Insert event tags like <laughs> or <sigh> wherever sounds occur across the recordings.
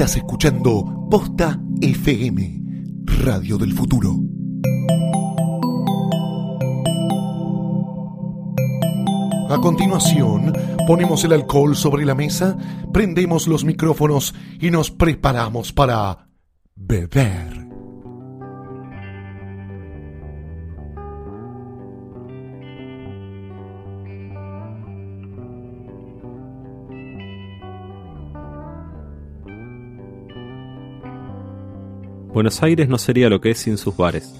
Estás escuchando Posta FM, Radio del Futuro. A continuación, ponemos el alcohol sobre la mesa, prendemos los micrófonos y nos preparamos para beber. Buenos Aires no sería lo que es sin sus bares,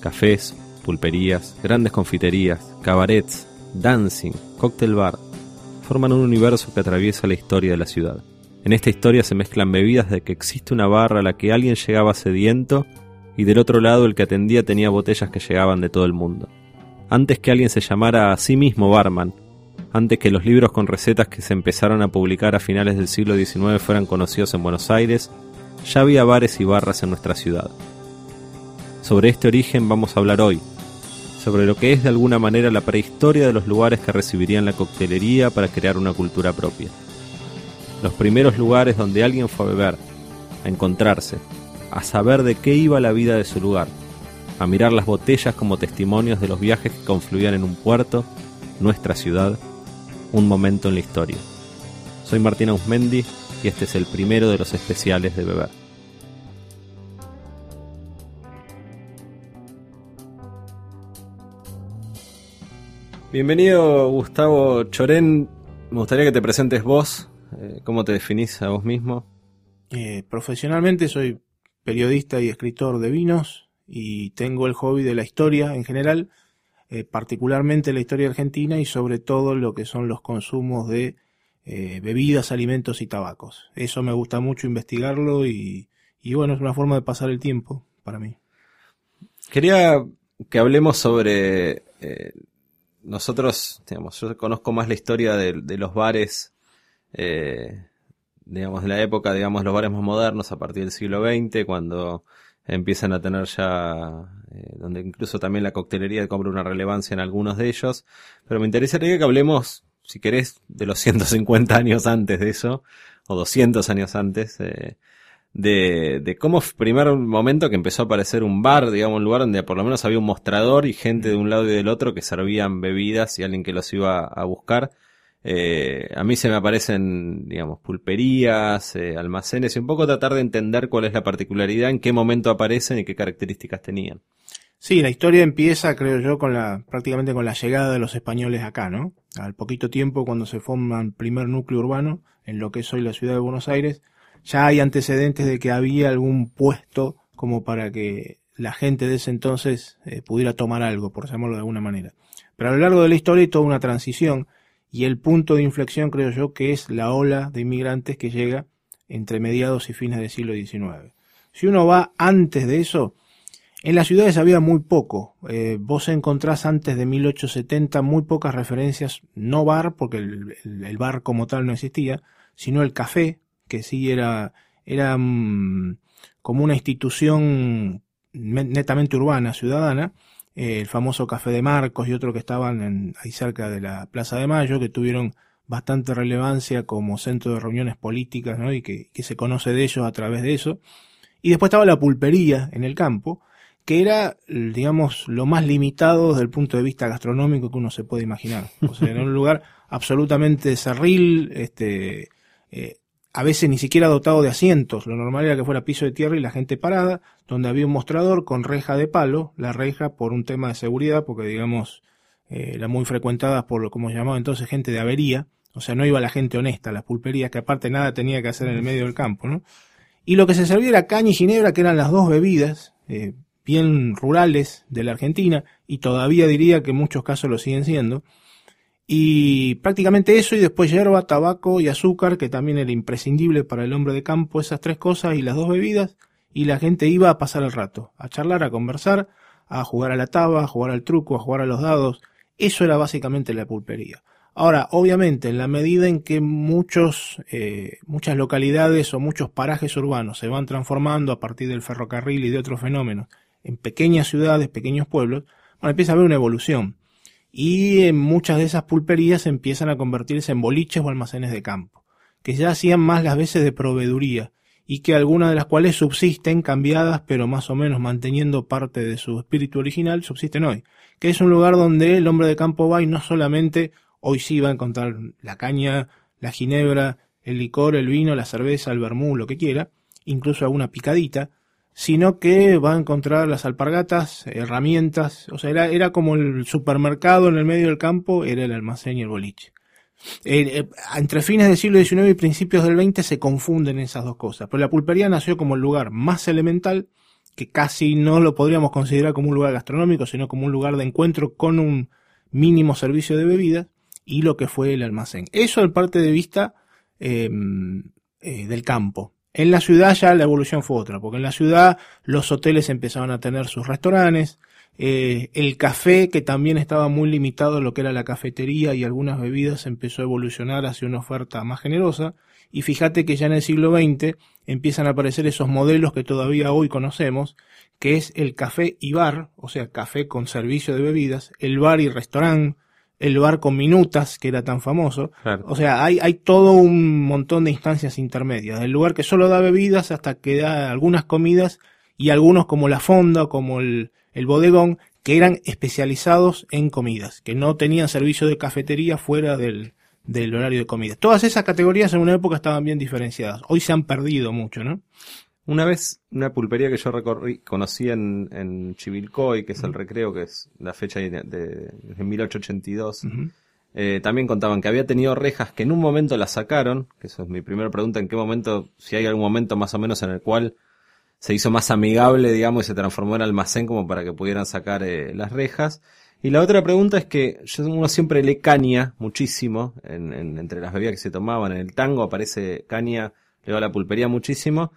cafés, pulperías, grandes confiterías, cabarets, dancing, cóctel bar. Forman un universo que atraviesa la historia de la ciudad. En esta historia se mezclan bebidas de que existe una barra a la que alguien llegaba sediento y del otro lado el que atendía tenía botellas que llegaban de todo el mundo. Antes que alguien se llamara a sí mismo barman, antes que los libros con recetas que se empezaron a publicar a finales del siglo XIX fueran conocidos en Buenos Aires, ya había bares y barras en nuestra ciudad. Sobre este origen vamos a hablar hoy, sobre lo que es de alguna manera la prehistoria de los lugares que recibirían la coctelería para crear una cultura propia. Los primeros lugares donde alguien fue a beber, a encontrarse, a saber de qué iba la vida de su lugar, a mirar las botellas como testimonios de los viajes que confluían en un puerto, nuestra ciudad, un momento en la historia. Soy Martina Usmendi y este es el primero de los especiales de Beber. Bienvenido Gustavo Chorén, me gustaría que te presentes vos, eh, cómo te definís a vos mismo. Eh, profesionalmente soy periodista y escritor de vinos y tengo el hobby de la historia en general, eh, particularmente la historia argentina y sobre todo lo que son los consumos de eh, bebidas, alimentos y tabacos. Eso me gusta mucho investigarlo y, bueno, es una forma de pasar el tiempo para mí. Quería que hablemos sobre eh, nosotros, digamos, yo conozco más la historia de, los bares, eh, digamos, de la época, digamos, los bares más modernos a partir del siglo XX, cuando empiezan a tener ya, donde incluso también la coctelería cobra una relevancia en algunos de ellos, pero me interesaría que hablemos si querés, de los <laughs> 150 años antes de eso, o 200 años antes, eh, de, de cómo primer momento que empezó a aparecer un bar, digamos, un lugar donde por lo menos había un mostrador y gente de un lado y del otro que servían bebidas y alguien que los iba a buscar. Eh, a mí se me aparecen, digamos, pulperías, eh, almacenes y un poco tratar de entender cuál es la particularidad, en qué momento aparecen y qué características tenían. Sí, la historia empieza, creo yo, con la, prácticamente con la llegada de los españoles acá, ¿no? Al poquito tiempo, cuando se forma el primer núcleo urbano, en lo que es hoy la ciudad de Buenos Aires, ya hay antecedentes de que había algún puesto como para que la gente de ese entonces eh, pudiera tomar algo, por llamarlo de alguna manera. Pero a lo largo de la historia hay toda una transición y el punto de inflexión creo yo que es la ola de inmigrantes que llega entre mediados y fines del siglo XIX. Si uno va antes de eso, en las ciudades había muy poco. Eh, vos encontrás antes de 1870 muy pocas referencias, no bar, porque el, bar como tal no existía, sino el café, que sí era, era mm, como una institución netamente urbana, ciudadana, eh, el famoso Café de Marcos y otro que estaban en, ahí cerca de la Plaza de Mayo, que tuvieron bastante relevancia como centro de reuniones políticas, ¿no? Y que, que se conoce de ellos a través de eso. Y después estaba la pulpería en el campo, que era, digamos, lo más limitado desde el punto de vista gastronómico que uno se puede imaginar. O sea, en un <laughs> lugar absolutamente cerril, este, eh, a veces ni siquiera dotado de asientos. Lo normal era que fuera piso de tierra y la gente parada, donde había un mostrador con reja de palo, la reja por un tema de seguridad, porque digamos, eh, era muy frecuentada por, como se llamaba entonces, gente de avería. O sea, no iba la gente honesta, las pulperías, que aparte nada tenía que hacer en el medio del campo, ¿no? Y lo que se servía era caña y ginebra, que eran las dos bebidas, eh, bien rurales de la Argentina y todavía diría que en muchos casos lo siguen siendo. Y prácticamente eso y después hierba, tabaco y azúcar, que también era imprescindible para el hombre de campo, esas tres cosas y las dos bebidas, y la gente iba a pasar el rato, a charlar, a conversar, a jugar a la taba, a jugar al truco, a jugar a los dados. Eso era básicamente la pulpería. Ahora, obviamente, en la medida en que muchos, eh, muchas localidades o muchos parajes urbanos se van transformando a partir del ferrocarril y de otros fenómenos en pequeñas ciudades, pequeños pueblos, empieza a haber una evolución. Y en muchas de esas pulperías empiezan a convertirse en boliches o almacenes de campo, que ya hacían más las veces de proveeduría y que algunas de las cuales subsisten, cambiadas, pero más o menos manteniendo parte de su espíritu original, subsisten hoy. Que es un lugar donde el hombre de campo va y no solamente hoy sí va a encontrar la caña, la ginebra, el licor, el vino, la cerveza, el vermú, lo que quiera, incluso alguna picadita, sino que va a encontrar las alpargatas, herramientas, o sea, era, era como el supermercado en el medio del campo, era el almacén y el boliche. Eh, entre fines del siglo XIX y principios del XX se confunden esas dos cosas, pero la pulpería nació como el lugar más elemental, que casi no lo podríamos considerar como un lugar gastronómico, sino como un lugar de encuentro con un mínimo servicio de bebidas, y lo que fue el almacén. Eso del parte de vista em, eh, del campo. En la ciudad ya la evolución fue otra, porque en la ciudad los hoteles empezaban a tener sus restaurantes, eh, el café, que también estaba muy limitado a lo que era la cafetería y algunas bebidas, empezó a evolucionar hacia una oferta más generosa. Y fíjate que ya en el siglo XX empiezan a aparecer esos modelos que todavía hoy conocemos, que es el café y bar, o sea, café con servicio de bebidas, el bar y restaurante, el bar con minutas, que era tan famoso. O sea, hay, hay todo un montón de instancias intermedias, del lugar que solo da bebidas hasta que da algunas comidas y algunos como la fonda, como el, el bodegón, que eran especializados en comidas, que no tenían servicio de cafetería fuera del, del horario de comida. Todas esas categorías en una época estaban bien diferenciadas. Hoy se han perdido mucho, ¿no? Una vez, una pulpería que yo recorrí, conocí en, en Chivilcoy, que es el recreo, que es la fecha de, de, 1882, eh, también contaban que había tenido rejas que en un momento las sacaron, que eso es mi primera pregunta, en qué momento, si hay algún momento más o menos en el cual se hizo más amigable, digamos, y se transformó en almacén como para que pudieran sacar eh, las rejas. Y la otra pregunta es que yo, uno siempre lee caña muchísimo, en, entre las bebidas que se tomaban, en el tango aparece caña, le a la pulpería muchísimo,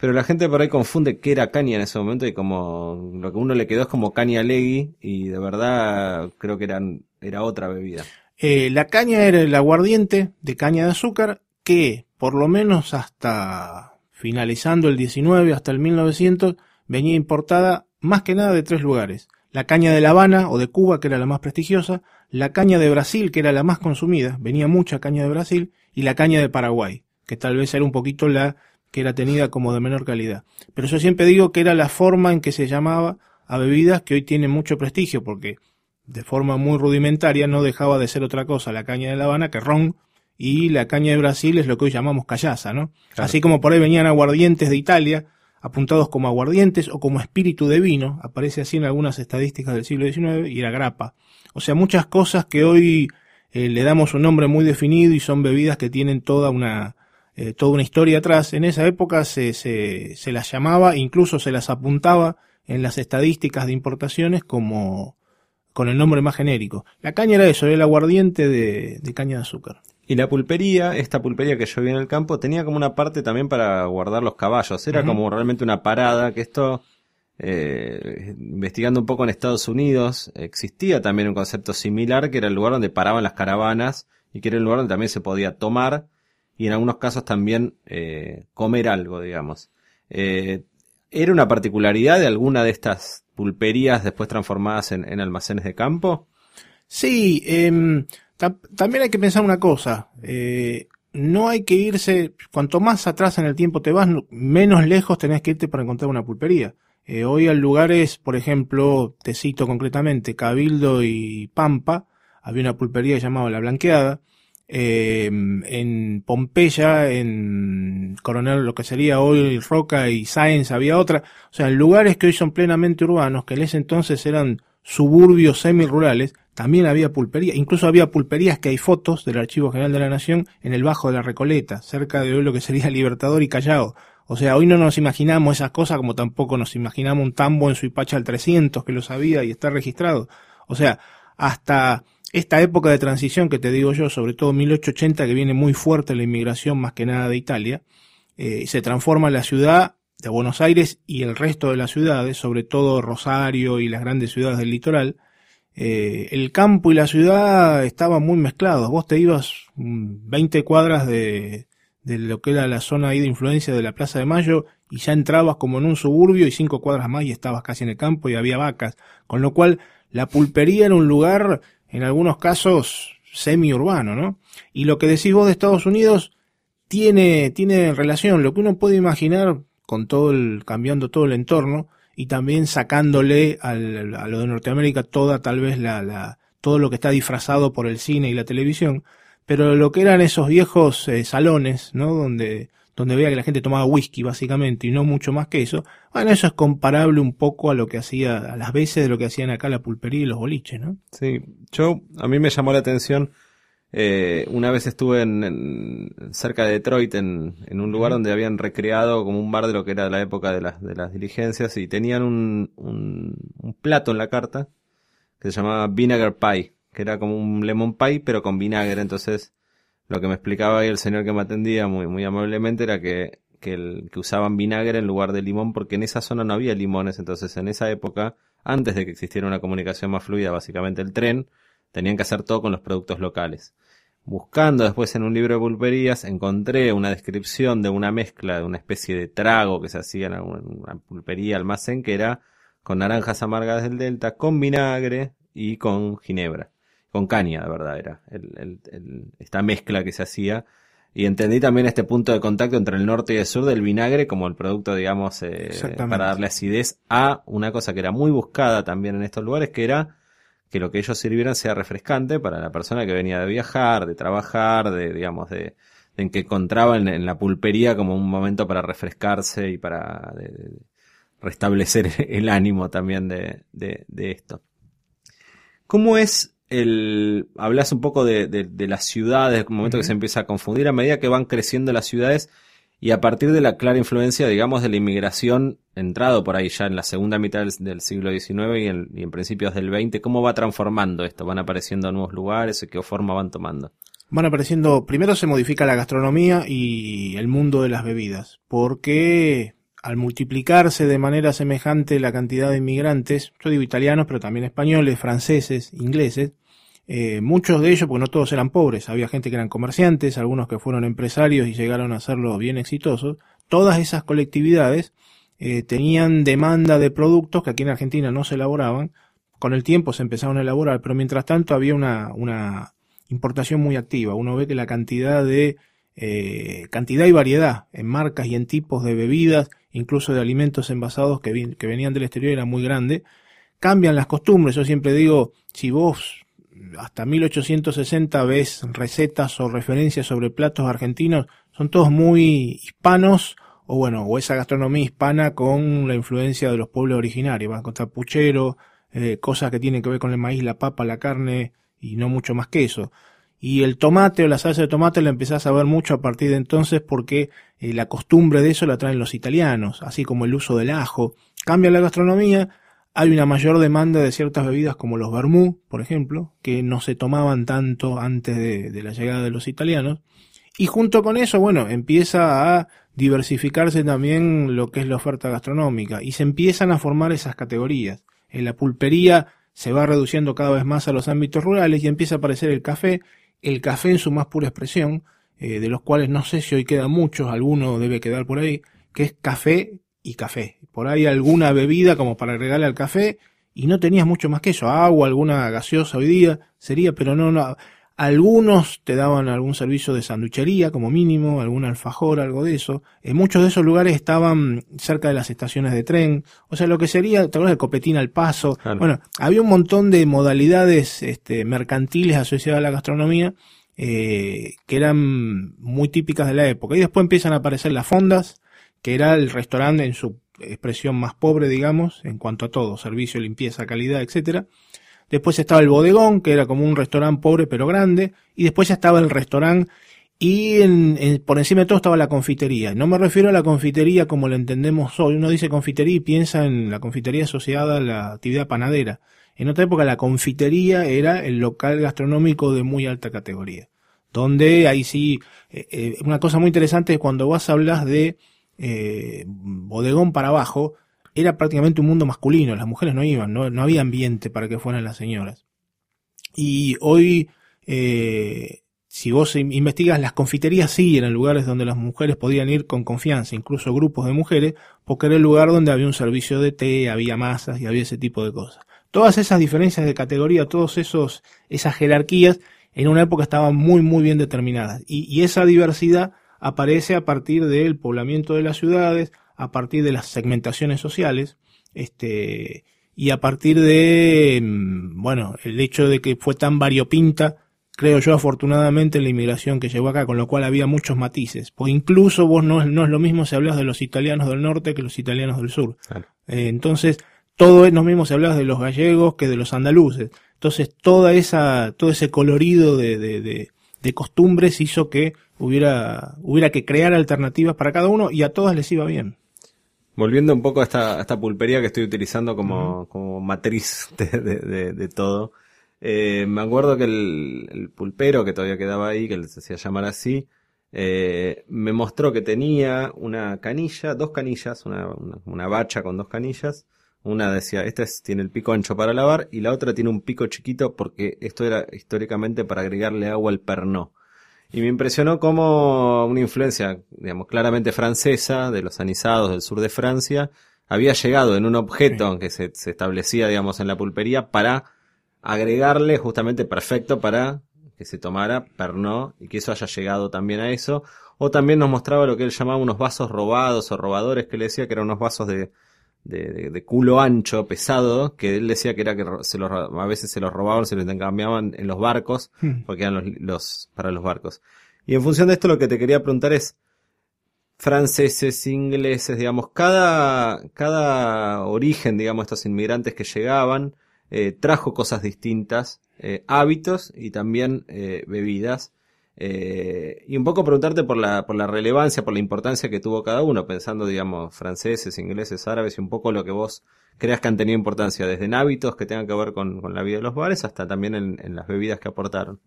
pero la gente por ahí confunde qué era caña en ese momento y como lo que uno le quedó es como caña legui y de verdad creo que eran, era otra bebida. Eh, la caña era el aguardiente de caña de azúcar que por lo menos hasta finalizando el 19 hasta el 1900, venía importada más que nada de tres lugares. La caña de La Habana o de Cuba, que era la más prestigiosa, la caña de Brasil, que era la más consumida, venía mucha caña de Brasil, y la caña de Paraguay, que tal vez era un poquito la que era tenida como de menor calidad. Pero yo siempre digo que era la forma en que se llamaba a bebidas que hoy tienen mucho prestigio, porque de forma muy rudimentaria no dejaba de ser otra cosa la caña de La Habana que ron, y la caña de Brasil es lo que hoy llamamos callaza, ¿no? Así como por ahí venían aguardientes de Italia, apuntados como aguardientes o como espíritu de vino, aparece así en algunas estadísticas del siglo XIX, y la grapa. O sea, muchas cosas que hoy eh, le damos un nombre muy definido y son bebidas que tienen toda una, eh, toda una historia atrás. En esa época se, se, se las llamaba, incluso se las apuntaba en las estadísticas de importaciones como con el nombre más genérico. La caña era eso, era el aguardiente de, de caña de azúcar. Y la pulpería, esta pulpería que yo vi en el campo, tenía como una parte también para guardar los caballos. Era como realmente una parada, que esto, eh, investigando un poco en Estados Unidos, existía también un concepto similar, que era el lugar donde paraban las caravanas y que era el lugar donde también se podía tomar y en algunos casos también eh, comer algo, digamos. Eh, ¿Era una particularidad de alguna de estas pulperías después transformadas en, en almacenes de campo? Sí, eh, también hay que pensar una cosa, eh, no hay que irse, cuanto más atrás en el tiempo te vas, menos lejos tenés que irte para encontrar una pulpería. Hoy hay lugares, por ejemplo, te cito concretamente, Cabildo y Pampa, había una pulpería llamada La Blanqueada, eh, en Pompeya, en Coronel, lo que sería hoy Roca y Sáenz había otra, o sea, lugares que hoy son plenamente urbanos, que en ese entonces eran suburbios semi-rurales, también había pulperías, incluso había pulperías que hay fotos del Archivo General de la Nación en el Bajo de la Recoleta, cerca de hoy lo que sería <laughs> Libertador y Callao. O sea, hoy no nos imaginamos esas cosas como tampoco nos imaginamos un tambo en Suipacha al 300 que lo sabía y está registrado. O sea, hasta esta época de transición que te digo yo, sobre todo 1880 que viene muy fuerte la inmigración más que nada de Italia, eh, se transforma la ciudad de Buenos Aires y el resto de las ciudades, sobre todo Rosario y las grandes ciudades del litoral, eh, el campo y la ciudad estaban muy mezclados. Vos te ibas 20 cuadras de, de lo que era la zona ahí de influencia de la Plaza de Mayo y ya entrabas como en un suburbio y cinco cuadras más y estabas casi en el campo y había vacas. Con lo cual la pulpería era un lugar, en algunos casos, semi-urbano, ¿no? Y lo que decís vos de Estados Unidos, tiene, tiene relación. Lo que uno puede imaginar con todo el, cambiando todo el entorno y también sacándole al, a lo de Norteamérica toda tal vez la, la, todo lo que está disfrazado por el cine y la televisión, pero lo que eran esos viejos eh, salones, ¿no? Donde, donde veía que la gente tomaba whisky básicamente y no mucho más que eso, bueno, eso es comparable un poco a lo que hacía, a las veces de lo que hacían acá la pulpería y los boliches, ¿no? Sí, yo, a mí me llamó la atención, eh, una vez estuve en, cerca de Detroit, en, en un lugar donde habían recreado como un bar de lo que era la época de las, de las diligencias y tenían un, un, un plato en la carta que se llamaba Vinegar Pie, que era como un lemon pie pero con vinagre, entonces lo que me explicaba ahí el señor que me atendía muy, amablemente era que, que, el, que usaban vinagre en lugar de limón porque en esa zona no había limones, entonces en esa época, antes de que existiera una comunicación más fluida, básicamente el tren, tenían que hacer todo con los productos locales. Buscando después en un libro de pulperías, encontré una descripción de una mezcla, de una especie de trago que se hacía en una pulpería almacén, que era con naranjas amargas del Delta, con vinagre y con ginebra con caña, de verdad, era el, el, el, esta mezcla que se hacía. Y entendí también este punto de contacto entre el norte y el sur del vinagre como el producto, digamos, eh, para darle acidez a una cosa que era muy buscada también en estos lugares, que era que lo que ellos sirvieran sea refrescante para la persona que venía de viajar, de trabajar, de, digamos, de, de que encontraba en, en, la pulpería como un momento para refrescarse y para de, de restablecer <laughs> el ánimo también de, de esto. ¿Cómo es el, hablas un poco de, de, de las ciudades, un momento uh -huh. que se empieza a confundir a medida que van creciendo las ciudades y a partir de la clara influencia, digamos, de la inmigración entrado por ahí ya en la segunda mitad del, del siglo XIX y en, y en, principios del XX, ¿cómo va transformando esto? ¿Van apareciendo nuevos lugares? ¿Qué forma van tomando? Van apareciendo, primero se modifica la gastronomía y el mundo de las bebidas, porque al multiplicarse de manera semejante la cantidad de inmigrantes, yo digo italianos, pero también españoles, franceses, ingleses, eh, muchos de ellos, porque no todos eran pobres, había gente que eran comerciantes, algunos que fueron empresarios y llegaron a hacerlo bien exitosos, todas esas colectividades eh, tenían demanda de productos que aquí en Argentina no se elaboraban, con el tiempo se empezaron a elaborar, pero mientras tanto había una, una importación muy activa. Uno ve que la cantidad de eh, cantidad y variedad en marcas y en tipos de bebidas, incluso de alimentos envasados que, que venían del exterior era muy grande. Cambian las costumbres, yo siempre digo, si vos hasta 1860 ves recetas o referencias sobre platos argentinos, son todos muy hispanos, o bueno, o esa gastronomía hispana con la influencia de los pueblos originarios. Van a encontrar puchero, eh, cosas que tienen que ver con el maíz, la papa, la carne, y no mucho más que eso. Y el tomate o la salsa de tomate la empezás a ver mucho a partir de entonces porque eh, la costumbre de eso la traen los italianos, así como el uso del ajo. Cambia la gastronomía, hay una mayor demanda de ciertas bebidas como los vermú, por ejemplo, que no se tomaban tanto antes de, la llegada de los italianos. Y junto con eso, bueno, empieza a diversificarse también lo que es la oferta gastronómica y se empiezan a formar esas categorías. En la pulpería se va reduciendo cada vez más a los ámbitos rurales y empieza a aparecer el café, el café en su más pura expresión, eh, de los cuales no sé si hoy quedan muchos, alguno debe quedar por ahí, que es café y café. Por ahí alguna bebida como para agregarle al café y no tenías mucho más que eso, agua, alguna gaseosa hoy día sería, pero no, no. Algunos te daban algún servicio de sanduchería como mínimo, algún alfajor, algo de eso. En muchos de esos lugares estaban cerca de las estaciones de tren, o sea, lo que sería, ¿te acuerdas de copetín al paso? Claro. Bueno, había un montón de modalidades este, mercantiles asociadas a la gastronomía eh, que eran muy típicas de la época. Y después empiezan a aparecer las fondas, que era el restaurante en su expresión más pobre, digamos, en cuanto a todo, servicio, limpieza, calidad, etcétera. Después estaba el bodegón, que era como un restaurante pobre pero grande, y después ya estaba el restaurante y en, por encima de todo estaba la confitería. No me refiero a la confitería como la entendemos hoy. Uno dice confitería y piensa en la confitería asociada a la actividad panadera. En otra época la confitería era el local gastronómico de muy alta categoría. Donde ahí sí, eh, eh, una cosa muy interesante es cuando vas a hablar de eh, bodegón para abajo, era prácticamente un mundo masculino, las mujeres no iban, no, había ambiente para que fueran las señoras. Y hoy, eh, si vos investigas, las confiterías sí eran lugares donde las mujeres podían ir con confianza, incluso grupos de mujeres, porque era el lugar donde había un servicio de té, había masas y había ese tipo de cosas. Todas esas diferencias de categoría, todos esos, esas jerarquías, en una época estaban muy, muy bien determinadas. Y esa diversidad aparece a partir del poblamiento de las ciudades, a partir de las segmentaciones sociales, este, y a partir de, mm, bueno, el hecho de que fue tan variopinta, creo yo afortunadamente la inmigración que llegó acá, con lo cual había muchos matices. Pues incluso vos no, no es lo mismo si hablas de los italianos del norte que los italianos del sur. Eh, entonces, todo es lo mismo si hablas de los gallegos que de los andaluces. Entonces, toda esa, todo ese colorido de, de, de, de costumbres hizo que hubiera, hubiera que crear alternativas para cada uno y a todas les iba bien. Volviendo un poco a esta, esta pulpería que estoy utilizando como, como matriz <laughs> de, de, todo, eh, me acuerdo que el, pulpero que todavía quedaba ahí, que se hacía llamar así, eh, me mostró que tenía una canilla, dos canillas, una, una, una bacha con dos canillas. Una decía, esta tiene el pico ancho para lavar y la otra tiene un pico chiquito porque esto era históricamente para agregarle agua al pernó. Y me impresionó como una influencia, digamos, claramente francesa, de los anisados del sur de Francia, había llegado en un objeto que se, establecía, digamos, en la pulpería para agregarle justamente perfecto para que se tomara Pernod y que eso haya llegado también a eso. O también nos mostraba lo que él llamaba unos vasos robados o robadores, que le decía que eran unos vasos de, de, de, culo ancho, pesado, que él decía que era que se los, a veces se los robaban, se los intercambiaban en los barcos, hmm. porque eran los, los, para los barcos. Y en función de esto lo que te quería preguntar es, franceses, ingleses, digamos, cada, cada origen, digamos, estos inmigrantes que llegaban, eh, trajo cosas distintas, eh, hábitos y también eh, bebidas. Eh, y un poco preguntarte por la, por la relevancia, por la importancia que tuvo cada uno, pensando, digamos, franceses, ingleses, árabes y un poco lo que vos creas que han tenido importancia, desde en hábitos que tengan que ver con, la vida de los bares hasta también en, las bebidas que aportaron.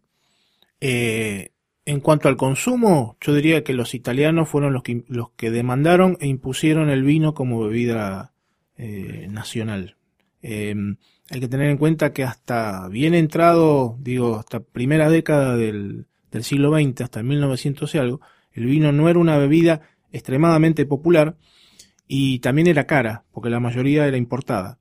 Eh, en cuanto al consumo, yo diría que los italianos fueron los que, los que demandaron e impusieron el vino como bebida eh, nacional. hay que tener en cuenta que hasta bien entrado, digo, hasta primera década del, del siglo XX hasta el 1900 y algo, el vino no era una bebida extremadamente popular y también era cara, porque la mayoría era importada.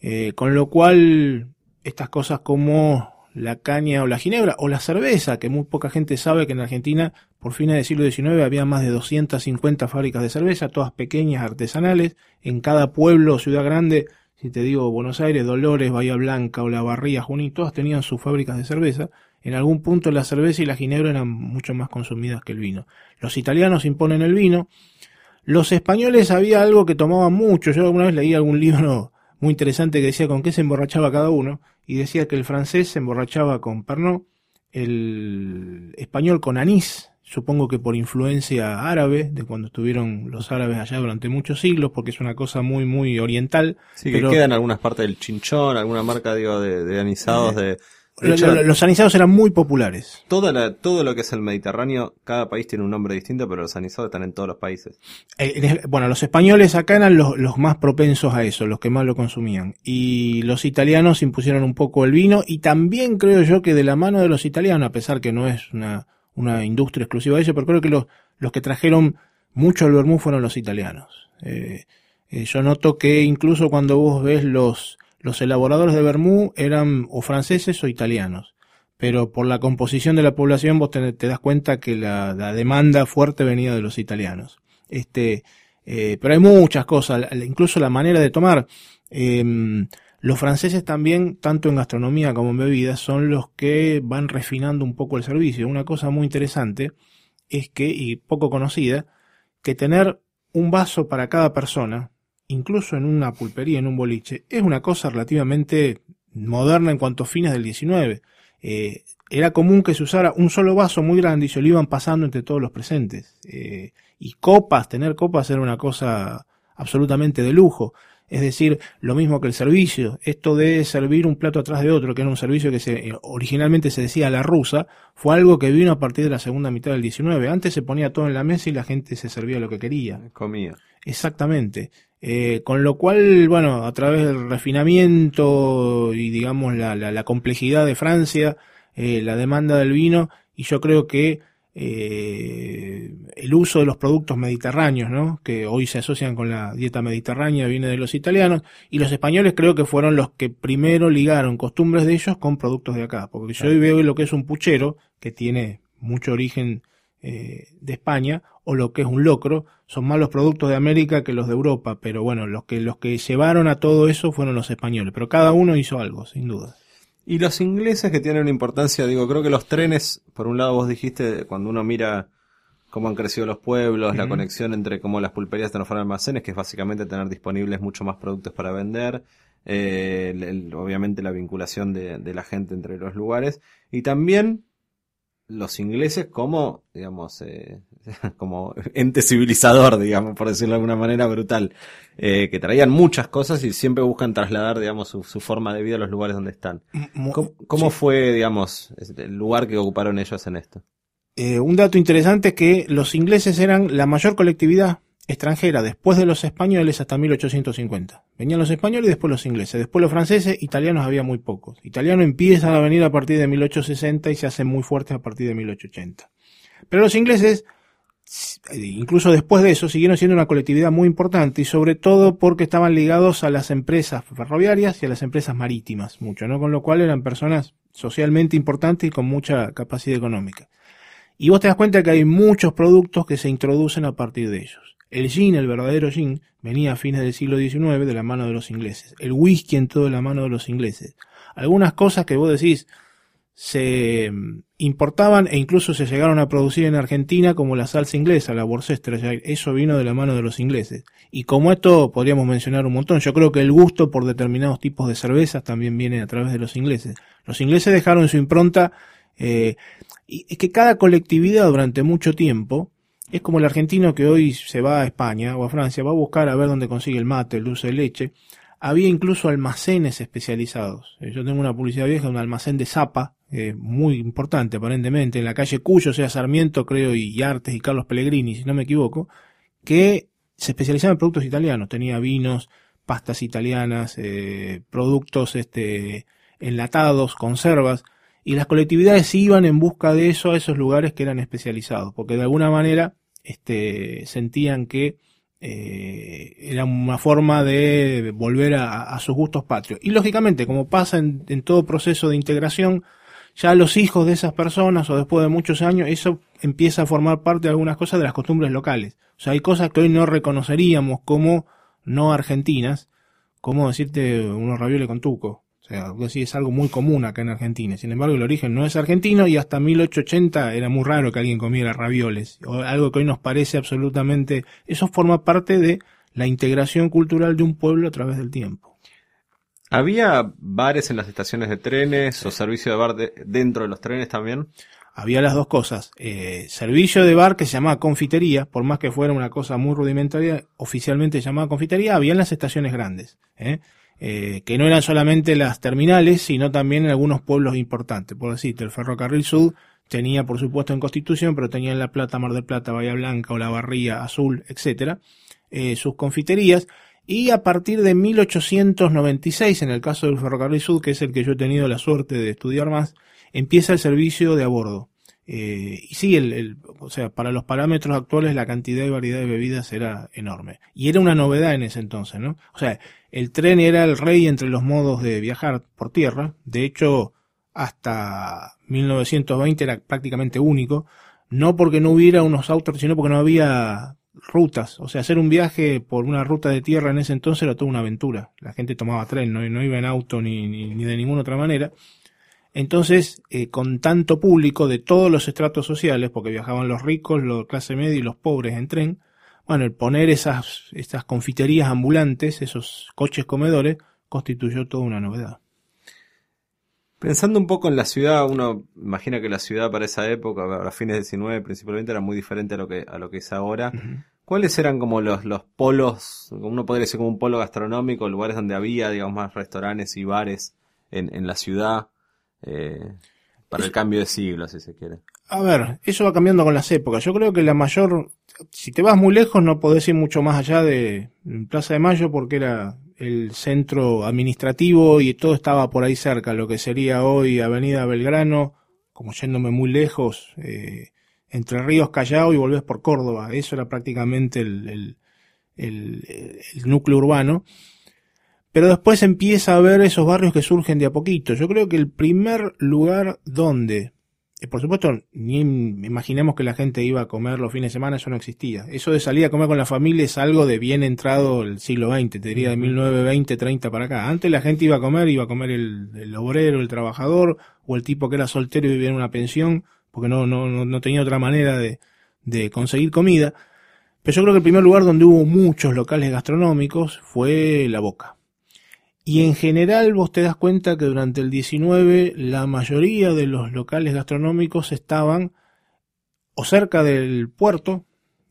Eh, con lo cual, estas cosas como la caña o la ginebra o la cerveza, que muy poca gente sabe que en Argentina por fines del siglo XIX había más de 250 fábricas de cerveza, todas pequeñas, artesanales, en cada pueblo o ciudad grande, si te digo Buenos Aires, Dolores, Bahía Blanca o La Barría, Junín, todas tenían sus fábricas de cerveza, en algún punto la cerveza y la ginebra eran mucho más consumidas que el vino. Los italianos imponen el vino. Los españoles había algo que tomaban mucho. Yo alguna vez leí algún libro <laughs> muy interesante que decía con qué se emborrachaba cada uno. Y decía que el francés se emborrachaba con Pernod, el español con anís, supongo que por influencia árabe, de cuando estuvieron los árabes allá durante muchos siglos, porque es una cosa muy, muy oriental. Sí, pero... que quedan algunas partes del chinchón, alguna marca, digo, de, anisados de los anisados eran muy populares. Toda todo lo que es el Mediterráneo, cada país tiene un nombre distinto, pero los anisados están en todos los países. Eh, bueno, los españoles acá eran los, los, más propensos a eso, los que más lo consumían. Y los italianos impusieron un poco el vino y también creo yo que de la mano de los italianos, a pesar que no es una, una industria exclusiva de eso, pero creo que los, los que trajeron mucho el vermú fueron los italianos. Eh, eh, yo noto que incluso cuando vos ves los los elaboradores de vermú eran o franceses o italianos, pero por la composición de la población vos te, das cuenta que la, demanda fuerte venía de los italianos. Este, eh, pero hay muchas cosas, incluso la manera de tomar. Em, los franceses también, tanto en gastronomía como en bebidas, son los que van refinando un poco el servicio. Una cosa muy interesante es que, y poco conocida, que tener un vaso para cada persona, incluso en una pulpería, en un boliche, es una cosa relativamente moderna en cuanto a fines del 19. Eh, era común que se usara un solo vaso muy grande y se lo iban pasando entre todos los presentes. Eh, y copas, tener copas era una cosa absolutamente de lujo. Es decir, lo mismo que el servicio. Esto de servir un plato atrás de otro, que era un servicio que se, eh, originalmente se decía la rusa, fue algo que vino a partir de la segunda mitad del 19. Antes se ponía todo en la mesa y la gente se servía lo que quería. Comía. Exactamente. Eh, con lo cual, bueno, a través del refinamiento y digamos la, la, la complejidad de Francia, eh, la demanda del vino, y yo creo que eh, el uso de los productos mediterráneos, ¿no? que hoy se asocian con la dieta mediterránea, viene de los italianos, y los españoles creo que fueron los que primero ligaron costumbres de ellos con productos de acá, porque yo hoy veo lo que es un puchero, que tiene mucho origen eh, de España, o lo que es un locro, son más los productos de América que los de Europa, pero bueno, los que, los que llevaron a todo eso fueron los españoles, pero cada uno hizo algo, sin duda. Y los ingleses que tienen una importancia, digo, creo que los trenes, por un lado vos dijiste, cuando uno mira cómo han crecido los pueblos, la conexión entre cómo las pulperías transforman almacenes, que es básicamente tener disponibles mucho más productos para vender, eh, obviamente la vinculación de, de, la gente entre los lugares, y también los ingleses como, digamos, eh, <laughs> como ente civilizador, digamos, por decirlo de alguna manera brutal, eh, que traían muchas cosas y siempre buscan trasladar, digamos, su, forma de vida a los lugares donde están. ¿Cómo, fue, digamos, el lugar que ocuparon ellos en esto? Eh, un dato interesante es que los ingleses eran la mayor colectividad extranjera después de los españoles hasta 1850. Venían los españoles y después los ingleses. Después los franceses, italianos había muy pocos. Italianos empiezan a venir a partir de 1860 y se hacen muy fuertes a partir de 1880. Pero los ingleses, incluso después de eso, siguieron siendo una colectividad muy importante y sobre todo porque estaban ligados a las empresas ferroviarias y a las empresas marítimas, mucho, ¿no? Con lo cual eran personas socialmente importantes y con mucha capacidad económica. Y vos te das cuenta que hay muchos productos que se introducen a partir de ellos. El gin, el verdadero gin, venía a fines del siglo XIX de la mano de los ingleses. El whisky en todo de la mano de los ingleses. Algunas cosas que vos decís se mm, importaban e incluso se llegaron a producir en Argentina como la salsa inglesa, la Worcestershire, eso vino de la mano de los ingleses. Y como esto podríamos mencionar un montón, yo creo que el gusto por determinados tipos de cervezas también viene a través de los ingleses. Los ingleses dejaron su impronta eh, y es que cada colectividad durante mucho tiempo es como el argentino que hoy se va a España o a Francia, va a buscar a ver dónde consigue el mate, el dulce de leche. Había incluso almacenes especializados. Eh, yo tengo una publicidad vieja, un almacén de zapa, muy importante aparentemente, en la calle Cuyo, sea Sarmiento, creo, y Artes y Carlos Pellegrini, si no me equivoco, que se especializaba en productos italianos. Tenía vinos, pastas italianas, eh, productos este, enlatados, conservas y las colectividades iban en busca de eso a esos lugares que eran especializados, porque de alguna manera este, sentían que eh, era una forma de volver a, sus gustos patrios. Y lógicamente, como pasa en, todo proceso de integración, ya los hijos de esas personas o después de muchos años, eso empieza a formar parte de algunas cosas de las costumbres locales. O sea, hay cosas que hoy no reconoceríamos como no argentinas, como decirte unos ravioles con tuco. O sea, así es algo muy común acá en Argentina. Sin embargo, el origen no es argentino y hasta 1880 era muy raro que alguien comiera ravioles. O algo que hoy nos parece absolutamente... Eso forma parte de la integración cultural de un pueblo a través del tiempo. ¿Había bares en las estaciones de trenes o servicio de bar dentro de los trenes también? Había las dos cosas. Eh, servicio de bar que se llamaba confitería, por más que fuera una cosa muy rudimentaria, oficialmente se llamaba confitería, había en las estaciones grandes. ¿eh? Eh, que no eran solamente las terminales, sino también en algunos pueblos importantes. Por decirte, el Ferrocarril Sur tenía, por supuesto, en Constitución, pero tenía en La Plata, Mar del Plata, Bahía Blanca o La Barría, Azul, etcétera, eh, sus confiterías. Y a partir de 1896, en el caso del Ferrocarril Sur, que es el que yo he tenido la suerte de estudiar más, empieza el servicio de a bordo. Eh, y sí, el, o sea, para los parámetros actuales la cantidad y variedad de bebidas era enorme. Y era una novedad en ese entonces, ¿no? O sea, el tren era el rey entre los modos de viajar por tierra. De hecho, hasta 1920 era prácticamente único. No porque no hubiera unos autos, sino porque no había rutas. O sea, hacer un viaje por una ruta de tierra en ese entonces era toda una aventura. La gente tomaba tren, no, no iba en auto ni, ni, de ninguna otra manera. Entonces, eh, con tanto público de todos los estratos sociales, porque viajaban los ricos, los clase media y los pobres en tren, bueno, el poner esas, estas confiterías ambulantes, esos coches comedores, constituyó toda una novedad. Pensando un poco en la ciudad, uno imagina que la ciudad para esa época, a fines del 19 principalmente, era muy diferente a lo que, a lo que es ahora. ¿Cuáles eran como los, los polos, uno podría decir como un polo gastronómico, lugares donde había, digamos, más restaurantes y bares en, en la ciudad? Eh, para el cambio de siglo, si se quiere. A ver, eso va cambiando con las épocas. Yo creo que la mayor, si te vas muy lejos, no podés ir mucho más allá de Plaza de Mayo porque era el centro administrativo y todo estaba por ahí cerca, lo que sería hoy Avenida Belgrano, como yéndome muy lejos, eh, entre Ríos Callao y volvés por Córdoba. Eso era prácticamente el, el núcleo urbano. Pero después empieza a ver esos barrios que surgen de a poquito. Yo creo que el primer lugar donde por supuesto, ni imaginemos que la gente iba a comer los fines de semana, eso no existía. Eso de salir a comer con la familia es algo de bien entrado el siglo XX, te diría de 1920, 30 para acá. Antes la gente iba a comer, iba a comer el, obrero, el trabajador, o el tipo que era soltero y vivía en una pensión, porque no, no, no tenía otra manera de, de conseguir comida. Pero yo creo que el primer lugar donde hubo muchos locales gastronómicos fue La Boca. Y en general vos te das cuenta que durante el 19 la mayoría de los locales gastronómicos estaban o cerca del puerto,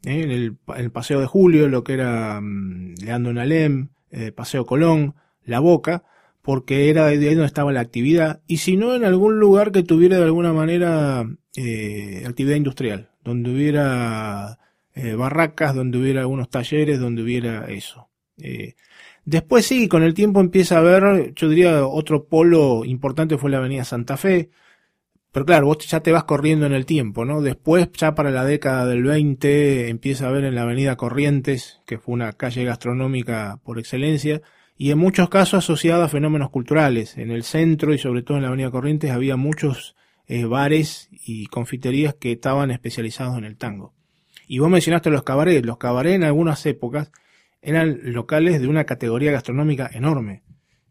¿eh? en el, Paseo de Julio, lo que era um, Leandro Nalem, eh, Paseo Colón, La Boca, porque era de ahí donde estaba la actividad, y si no en algún lugar que tuviera de alguna manera eh, actividad industrial, donde hubiera barracas, donde hubiera algunos talleres, donde hubiera eso. Después sí, con el tiempo empieza a haber, yo diría, otro polo importante fue la avenida Santa Fe. Pero claro, vos ya te vas corriendo en el tiempo, ¿no? Después, ya para la década del 20, empieza a haber en la avenida Corrientes, que fue una calle gastronómica por excelencia, y en muchos casos asociada a fenómenos culturales. En el centro y sobre todo en la avenida Corrientes había muchos eh, bares y confiterías que estaban especializados en el tango. Y vos mencionaste los cabarets. Los cabarets en algunas épocas eran locales de una categoría gastronómica enorme.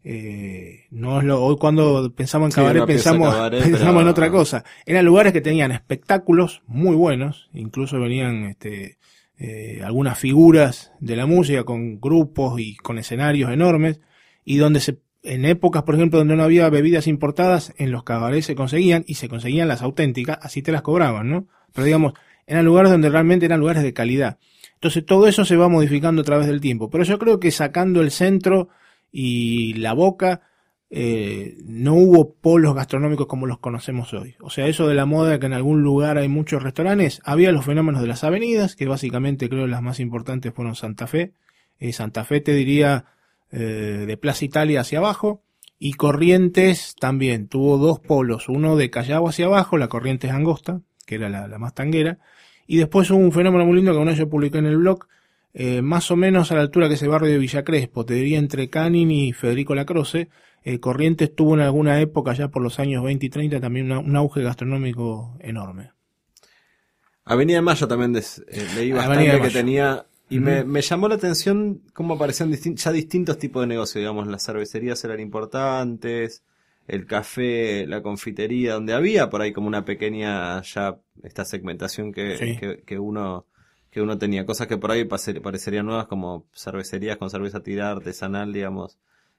Eh, no es lo, hoy cuando pensamos en cabaret pensamos, <laughs> pensamos en otra cosa. Eran lugares que tenían espectáculos muy buenos, incluso venían este, eh, algunas figuras de la música con grupos y con escenarios enormes, y donde se, en épocas, por ejemplo, donde no había bebidas importadas, en los cabarets se conseguían y se conseguían las auténticas, así te las cobraban, ¿no? Pero digamos, eran lugares donde realmente eran lugares de calidad. Entonces todo eso se va modificando a través del tiempo. Pero yo creo que sacando el centro y la boca, eh, no hubo polos gastronómicos como los conocemos hoy. O sea, eso de la moda que en algún lugar hay muchos restaurantes, había los fenómenos de las avenidas, que básicamente creo las más importantes fueron Santa Fe. Eh, Santa Fe te diría eh, de Plaza Italia hacia abajo. Y Corrientes también tuvo dos polos, uno de Callao hacia abajo, la Corrientes Angosta, que era la más tanguera, y después hubo un fenómeno muy lindo que uno yo publicó en el blog, eh, más o menos a la altura que ese barrio de Villa Crespo, te diría entre Canin y Federico Lacroce, eh, Corrientes tuvo en alguna época, ya por los años 20 y 30, también un auge gastronómico enorme. Avenida de Mayo también eh, leí bastante que tenía y me, me, llamó la atención cómo aparecían ya distintos tipos de negocios, digamos, las cervecerías eran importantes, el café, la confitería, donde había por ahí como una pequeña ya esta segmentación que, que, uno que uno tenía, cosas que por ahí parecerían nuevas como cervecerías con cerveza tirada artesanal, digamos,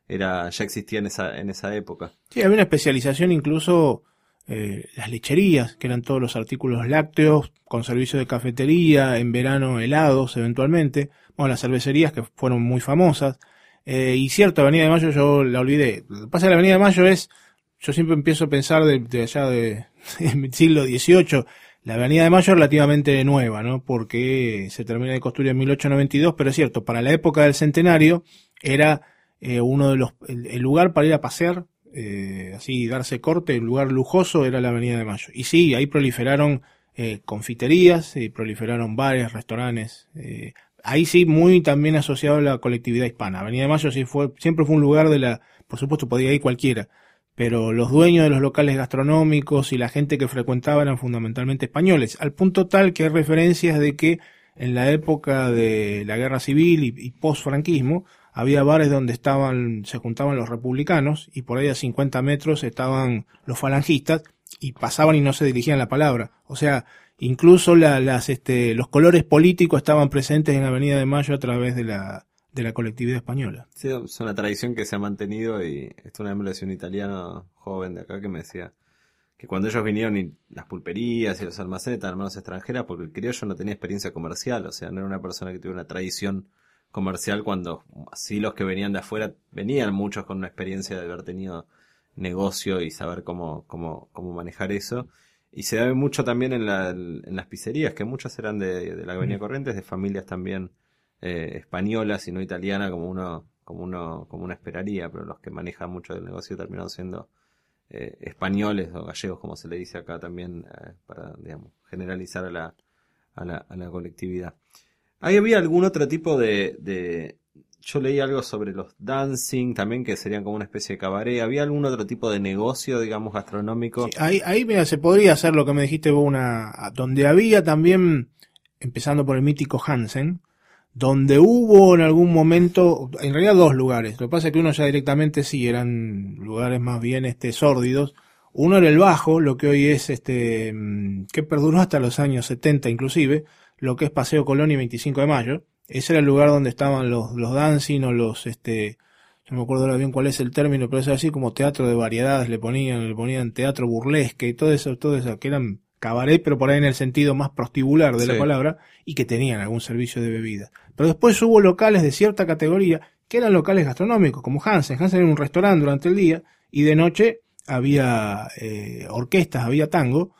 era ya existía en esa en esa época. Sí, había una especialización incluso eh, las lecherías, que eran todos los artículos lácteos con servicio de cafetería, en verano helados eventualmente, bueno, las cervecerías que fueron muy famosas, eh, y cierto, Avenida de Mayo yo la olvidé. Lo que pasa que la Avenida de Mayo es, yo siempre empiezo a pensar de, allá de, <laughs> siglo XVIII, la Avenida de Mayo es relativamente nueva, ¿no? Porque se termina de construir en 1892, pero es cierto, para la época del centenario era eh, uno de los, el, lugar para ir a pasear, eh, así darse corte, el lugar lujoso era la Avenida de Mayo. Y sí, ahí proliferaron eh, confiterías, y proliferaron bares, restaurantes, eh, ahí sí muy también asociado a la colectividad hispana. Avenida de Mayo sí fue, siempre fue un lugar de la, por supuesto podía ir cualquiera, pero los dueños de los locales gastronómicos y la gente que frecuentaba eran fundamentalmente españoles, al punto tal que hay referencias de que en la época de la guerra civil y, post-franquismo, había bares donde estaban, se juntaban los republicanos y por ahí a 50 metros estaban los falangistas y pasaban y no se dirigían la palabra. O sea, Incluso las, este, los colores políticos estaban presentes en Avenida de Mayo a través de la, de la colectividad española. Sí, es una tradición que se ha mantenido y esto una un italiano joven de acá que me decía que cuando ellos vinieron y las pulperías y los almacenes estaban manos extranjeras porque el criollo no tenía experiencia comercial, o sea, no era una persona que tuviera una tradición comercial cuando así los que venían de afuera venían muchos con una experiencia de haber tenido negocio y saber cómo, cómo, cómo manejar eso. Y se ve mucho también en, la, en las pizzerías, que muchas eran de, de la Avenida Corrientes, de familias también eh, españolas y no italianas, como uno, como uno, como uno esperaría, pero los que manejan mucho del negocio terminaron siendo eh, españoles o gallegos, como se le dice acá también, eh, para, digamos, generalizar a la, a la, a la colectividad. ¿Ahí había algún otro tipo de, de, yo leí algo sobre los dancing también, que serían como una especie de cabaret. ¿Había algún otro tipo de negocio, digamos, gastronómico? ahí, ahí mira, se podría hacer lo que me dijiste vos, una, donde había también, empezando por el mítico Hansen, donde hubo en algún momento, en realidad dos lugares. Lo que pasa es que uno ya directamente sí eran lugares más bien este sórdidos. Uno era el Bajo, lo que hoy es este, mm, que perduró hasta los años 70 inclusive, lo que es Paseo Colón y 25 de Mayo. Ese era el lugar donde estaban los, los dancing o los, este, no me acuerdo ahora bien cuál es el término, pero es así como teatro de variedades, le ponían, le ponían teatro burlesque y todo eso, todo eso, que eran cabaret, pero por ahí en el sentido más prostibular de la palabra, y que tenían algún servicio de bebida. Pero después hubo locales de cierta categoría que eran locales gastronómicos, como Hansen. Hansen era un restaurante durante el día y de noche había eh, orquestas, había tango.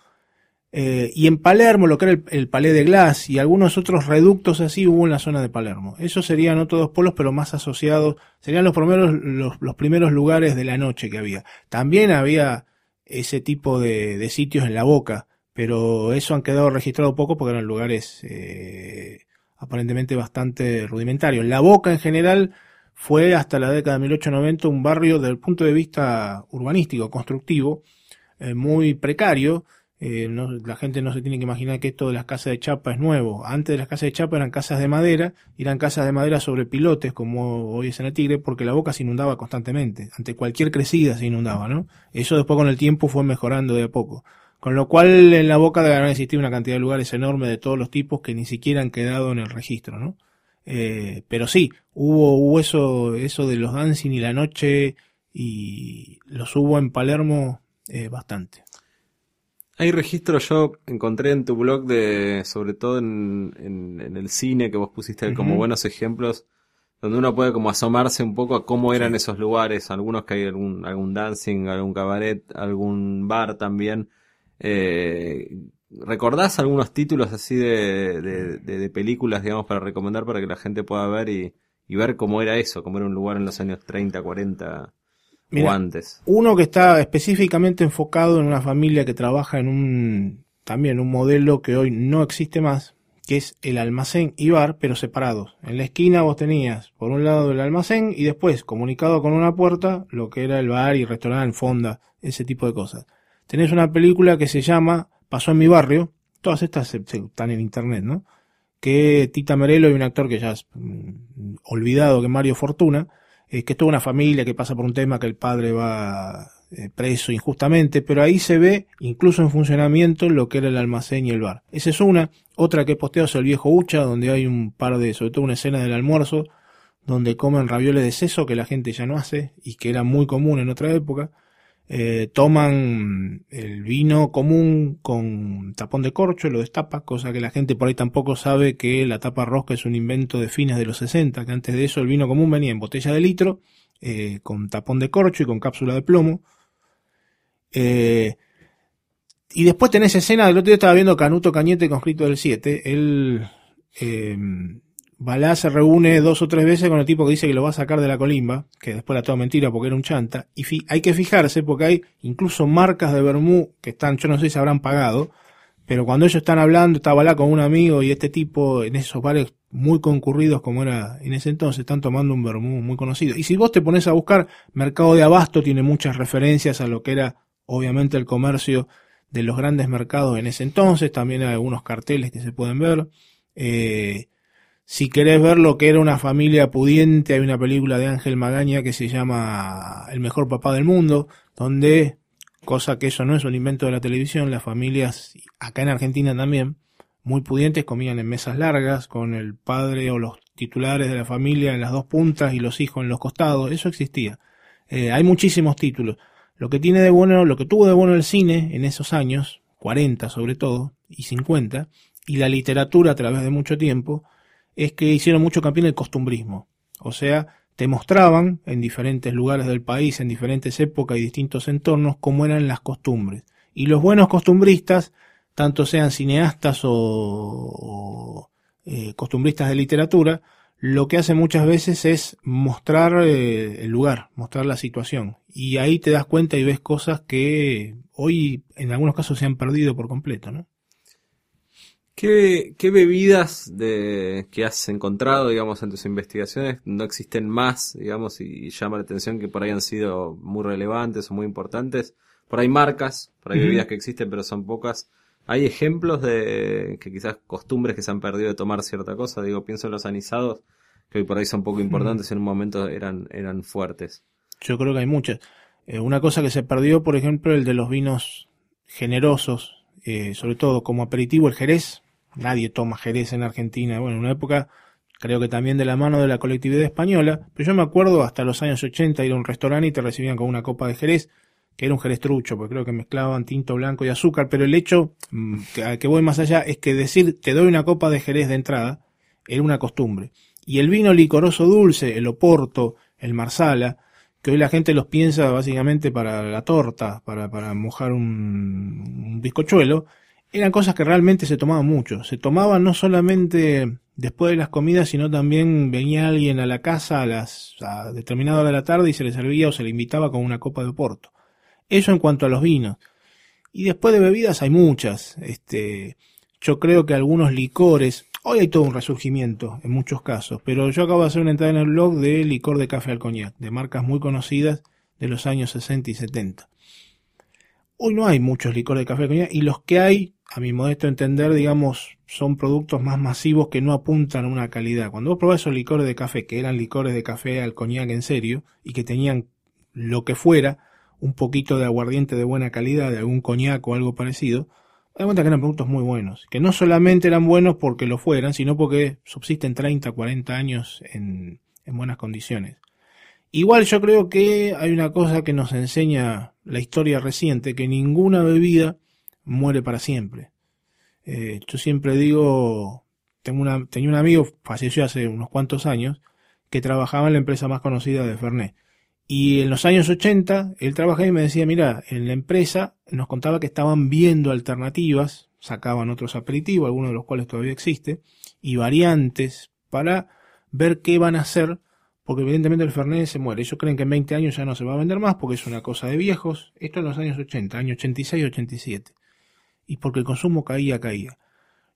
Eh, y en Palermo, lo que era el, el, Palais de Glass y algunos otros reductos así hubo en la zona de Palermo. Esos serían no todos polos, pero más asociados, serían los primeros, los, los primeros lugares de la noche que había. También había ese tipo de, de sitios en la boca, pero eso han quedado registrado poco porque eran lugares eh, aparentemente bastante rudimentarios. La Boca en general fue hasta la década de 1890 un barrio desde el punto de vista urbanístico, constructivo, eh, muy precario. Eh, no, la gente no se tiene que imaginar que esto de las casas de chapa es nuevo. Antes de las casas de chapa eran casas de madera, eran casas de madera sobre pilotes, como hoy es en el Tigre, porque la boca se inundaba constantemente. Ante cualquier crecida se inundaba, ¿no? Eso después con el tiempo fue mejorando de a poco. Con lo cual en la boca haber existido una cantidad de lugares enormes de todos los tipos que ni siquiera han quedado en el registro, ¿no? Eh, pero sí, hubo, hubo eso, eso de los dancing y la noche y los hubo en Palermo eh, bastante. Hay registros, yo encontré en tu blog de, sobre todo en, en, el cine que vos pusiste como buenos ejemplos, donde uno puede como asomarse un poco a cómo eran esos lugares, algunos que hay algún, algún dancing, algún cabaret, algún bar también. Eh, ¿Recordás algunos títulos así de, de, películas, digamos, para recomendar para que la gente pueda ver y, ver cómo era eso, cómo era un lugar en los años 30, 40 o antes? Uno que está específicamente enfocado en una familia que trabaja en un, también un modelo que hoy no existe más, que es el almacén y bar, pero separados. En la esquina vos tenías, por un lado, el almacén y después, comunicado con una puerta, lo que era el bar y restaurante, fonda, ese tipo de cosas tenés una película que se llama Pasó en mi barrio, todas estas están en internet, ¿no? Que Tita Merelo y un actor que ya es mm, olvidado, que Mario Fortuna, eh, que es toda una familia que pasa por un tema que el padre va eh, preso injustamente, pero ahí se ve incluso en funcionamiento lo que era el almacén y el bar. Esa es una. Otra que he posteado es el viejo Ucha, donde hay un par de, sobre todo una escena del almuerzo, donde comen ravioles de seso que la gente ya no hace y que era muy común en otra época. Eh, toman el vino común con tapón de corcho, lo destapa, cosa que la gente por ahí tampoco sabe que la tapa rosca es un invento de fines de los 60, que antes de eso el vino común venía en botella de litro, eh, con tapón de corcho y con cápsula de plomo. Eh, y después tenés escena, del otro día estaba viendo Canuto Cañete conscrito del 7, él Balá se reúne dos o tres veces con el tipo que dice que lo va a sacar de la colimba, que después la toda mentira porque era un chanta, y hay que fijarse porque hay incluso marcas de Bermú que están, yo no sé si habrán pagado, pero cuando ellos están hablando, está Balá con un amigo y este tipo en esos bares muy concurridos como era en ese entonces, están tomando un Bermú muy conocido. Y si vos te pones a buscar, Mercado de Abasto tiene muchas referencias a lo que era obviamente el comercio de los grandes mercados en ese entonces, también hay algunos carteles que se pueden ver. Eh, si querés ver lo que era una familia pudiente, hay una película de Ángel Magaña que se llama El mejor papá del mundo, donde, cosa que eso no es un invento de la televisión, las familias, acá en Argentina también, muy pudientes comían en mesas largas, con el padre o los titulares de la familia en las dos puntas y los hijos en los costados, eso existía. Eh, hay muchísimos títulos. Lo que tiene de bueno, lo que tuvo de bueno el cine en esos años, 40 sobre todo, y 50, y la literatura a través de mucho tiempo, es que hicieron mucho campeón el costumbrismo. O sea, te mostraban en diferentes lugares del país, en diferentes épocas y distintos entornos, cómo eran las costumbres. Y los buenos costumbristas, tanto sean cineastas o, eh, costumbristas de literatura, lo que hacen muchas veces es mostrar eh, el lugar, mostrar la situación. Y ahí te das cuenta y ves cosas que hoy en algunos casos se han perdido por completo, ¿no? ¿Qué, qué bebidas de, que has encontrado, digamos, en tus investigaciones no existen más, digamos, y llama la atención que por ahí han sido muy relevantes o muy importantes? Por ahí marcas, por ahí Ujú. bebidas que existen pero son pocas. ¿Hay ejemplos de que quizás costumbres que se han perdido de tomar cierta cosa? Digo, pienso en los anisados, que hoy por ahí son poco importantes, en un momento eran, eran fuertes. Yo creo que hay muchas. Eh, una cosa que se perdió, por ejemplo, el de los vinos generosos, eh, sobre todo como aperitivo el Jerez. Nadie toma Jerez en Argentina. Bueno, en una época creo que también de la mano de la colectividad española, pero yo me acuerdo hasta los años 80 ir a un restaurante y te recibían con una copa de Jerez, que era un Jerez trucho, porque creo que mezclaban tinto blanco y azúcar, pero el hecho mm, que, a que voy más allá es que decir te doy una copa de Jerez de entrada era una costumbre. Y el vino licoroso dulce, el Oporto, el Marsala, que hoy la gente los piensa básicamente para la torta, para, para mojar un, un bizcochuelo, eran cosas que realmente se tomaban mucho. Se tomaban no solamente después de las comidas, sino también venía alguien a la casa a las a determinada hora de la tarde y se le servía o se le invitaba con una copa de Oporto. Eso en cuanto a los vinos. Y después de bebidas hay muchas. Este, yo creo que algunos licores, hoy hay todo un resurgimiento en muchos casos, pero yo acabo de hacer una entrada en el blog de licor de café al coñac, de marcas muy conocidas de los años 60 y 70. Hoy no hay muchos licores de café al coñac y los que hay, a mi modesto entender, digamos, son productos más masivos que no apuntan a una calidad. Cuando vos probás esos licores de café, que eran licores de café al coñac en serio, y que tenían lo que fuera, un poquito de aguardiente de buena calidad, de algún coñac o algo parecido, das cuenta que eran productos muy buenos. Que no solamente eran buenos porque lo fueran, sino porque subsisten 30, 40 años en, en buenas condiciones. Igual yo creo que hay una cosa que nos enseña la historia reciente, que ninguna bebida muere para siempre. Eh, yo siempre digo, tengo una, tenía un amigo, falleció hace unos cuantos años, que trabajaba en la empresa más conocida de Fernet. Y en los años 80, él trabajaba y me decía, mira, en la empresa nos contaba que estaban viendo alternativas, sacaban otros aperitivos, algunos de los cuales todavía existe, y variantes para ver qué van a hacer, porque evidentemente el Fernet se muere. Ellos creen que en 20 años ya no se va a vender más porque es una cosa de viejos. Esto en los años 80, años 86 87. Y porque el consumo caía, caía.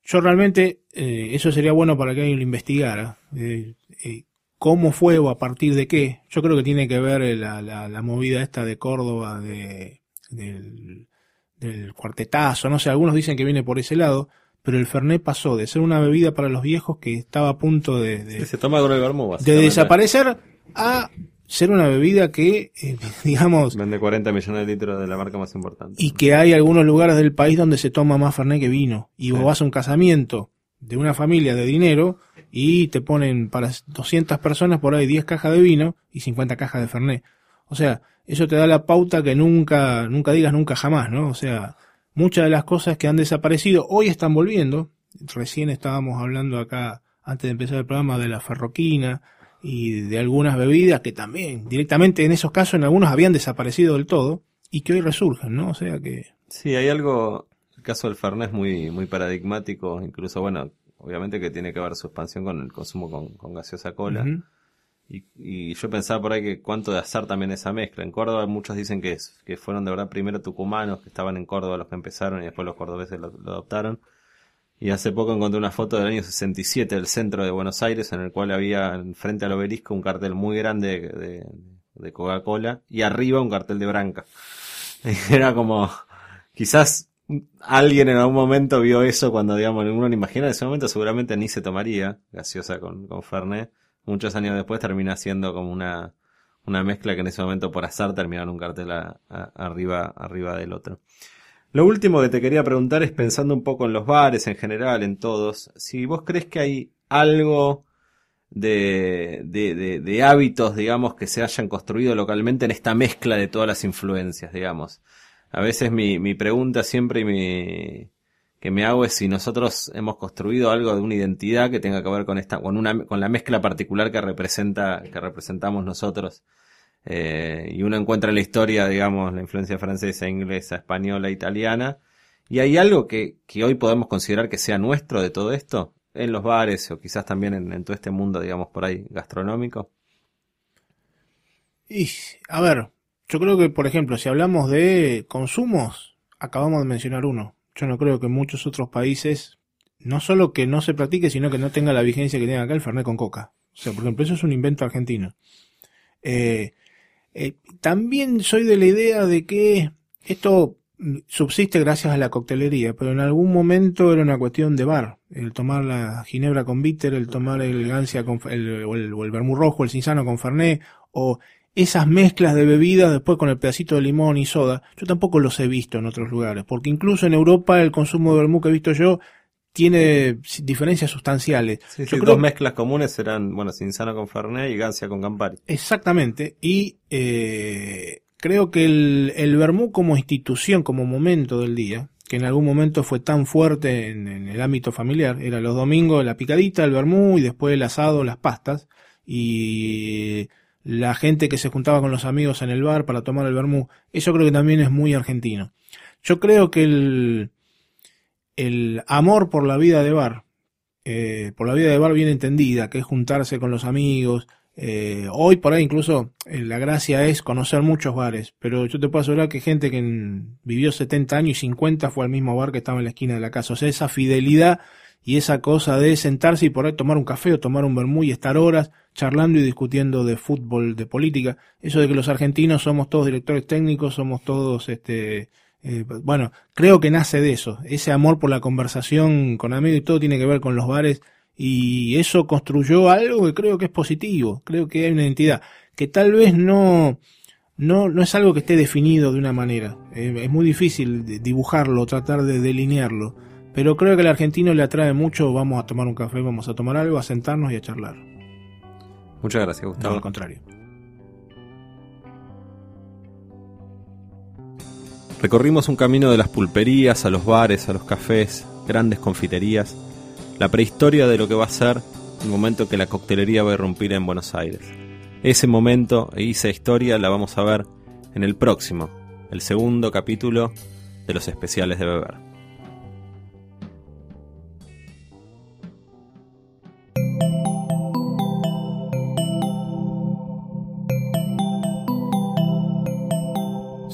Yo realmente, eh, eso sería bueno para que alguien lo investigara. Eh, eh, cómo fue o a partir de qué. Yo creo que tiene que ver eh, la, la, la movida esta de Córdoba, de, del, del cuartetazo, no sé, algunos dicen que viene por ese lado, pero el Fernet pasó de ser una bebida para los viejos que estaba a punto de, de, Se toma con el vermú, de desaparecer a ser una bebida que, eh, <laughs> digamos, Vende 40 millones de litros de la marca más importante. y que hay algunos lugares del país donde se toma más Fernet que vino. Y vos vas a un casamiento de una familia de dinero y te ponen para 200 personas por ahí 10 cajas de vino y 50 cajas de Fernet. O sea, eso te da la pauta que nunca, nunca digas nunca jamás, ¿no? O sea, muchas de las cosas que han desaparecido hoy están volviendo. Recién estábamos hablando acá, antes de empezar el programa, de la ferroquina y de algunas bebidas que también, directamente en esos casos, en algunos habían desaparecido del todo y que hoy resurgen, ¿no? O sea que Sí, hay algo, el caso del Fernet es muy, muy paradigmático, incluso, bueno, obviamente que tiene que ver su expansión con el consumo con, con gaseosa cola. Y, y yo pensaba por ahí que cuánto de azar también esa mezcla. En Córdoba muchos dicen que, es, que fueron de verdad primero tucumanos que estaban en Córdoba los que empezaron y después los cordobeses lo, lo adoptaron. Y hace poco encontré una foto del año 67 del centro de Buenos Aires en el cual había frente al obelisco un cartel muy grande de, Coca-Cola y arriba un cartel de Branca. <laughs> Era como, quizás alguien en algún momento vio eso cuando, digamos, uno no imagina en ese momento seguramente ni se tomaría gaseosa con, con Fernet. Muchos años después termina siendo como una, una mezcla que en ese momento por azar terminó en un cartel arriba, arriba del otro. Lo último que te quería preguntar es pensando un poco en los bares en general, en todos, si vos crees que hay algo de, de, hábitos, digamos, que se hayan construido localmente en esta mezcla de todas las influencias, digamos. A veces mi, mi pregunta siempre mi, que me hago es si nosotros hemos construido algo de una identidad que tenga que ver con esta, con una, con la mezcla particular que representa, que representamos nosotros. Eh, y uno encuentra en la historia, digamos, la influencia francesa, inglesa, española, italiana. Y hay algo que, que hoy podemos considerar que sea nuestro de todo esto, en los bares o quizás también en, en todo este mundo, digamos, por ahí gastronómico. Y, a ver, yo creo que, por ejemplo, si hablamos de consumos, acabamos de mencionar uno. Yo no creo que muchos otros países no solo que no se practique, sino que no tenga la vigencia que tiene acá el Fernet con coca. O sea, por ejemplo, eso es un invento argentino. Eh, eh, también soy de la idea de que esto subsiste gracias a la coctelería, pero en algún momento era una cuestión de bar. El tomar la ginebra con bitter, el tomar el gancia con el, o el, o vermú rojo, el cinzano con fernet, o esas mezclas de bebidas después con el pedacito de limón y soda, yo tampoco los he visto en otros lugares, porque incluso en Europa el consumo de vermú que he visto yo tiene diferencias sustanciales. Sí, sí, dos mezclas comunes serán, bueno, Cinzano con Fernet y Gancia con Campari. Exactamente. Y eh, creo que el, el vermú como institución, como momento del día, que en algún momento fue tan fuerte en, en, el ámbito familiar, era los domingos la picadita, el vermú y después el asado, las pastas. Y la gente que se juntaba con los amigos en el bar para tomar el vermú. Eso creo que también es muy argentino. Yo creo que el, el amor por la vida de bar, eh, por la vida de bar bien entendida, que es juntarse con los amigos, eh, hoy por ahí incluso eh, la gracia es conocer muchos bares, pero yo te puedo asegurar que gente que vivió 70 años y 50 fue al mismo bar que estaba en la esquina de la casa. O sea, esa fidelidad y esa cosa de sentarse y por ahí tomar un café o tomar un vermú y estar horas charlando y discutiendo de fútbol, de política. Eso de que los argentinos somos todos directores técnicos, somos todos, este, eh, bueno, creo que nace de eso. Ese amor por la conversación con amigos y todo tiene que ver con los bares y eso construyó algo que creo que es positivo. Creo que hay una identidad que tal vez no, no, no es algo que esté definido de una manera. Eh, es muy difícil dibujarlo, tratar de delinearlo. Pero creo que al argentino le atrae mucho, vamos a tomar un café, vamos a tomar algo, a sentarnos y a charlar. Muchas gracias, Gustavo. No, al contrario. Recorrimos un camino de las pulperías a los bares, a los cafés, grandes confiterías, la prehistoria de lo que va a ser el momento que la coctelería va a irrumpir en Buenos Aires. Ese momento e esa historia la vamos a ver en el próximo, el segundo capítulo de los especiales de beber.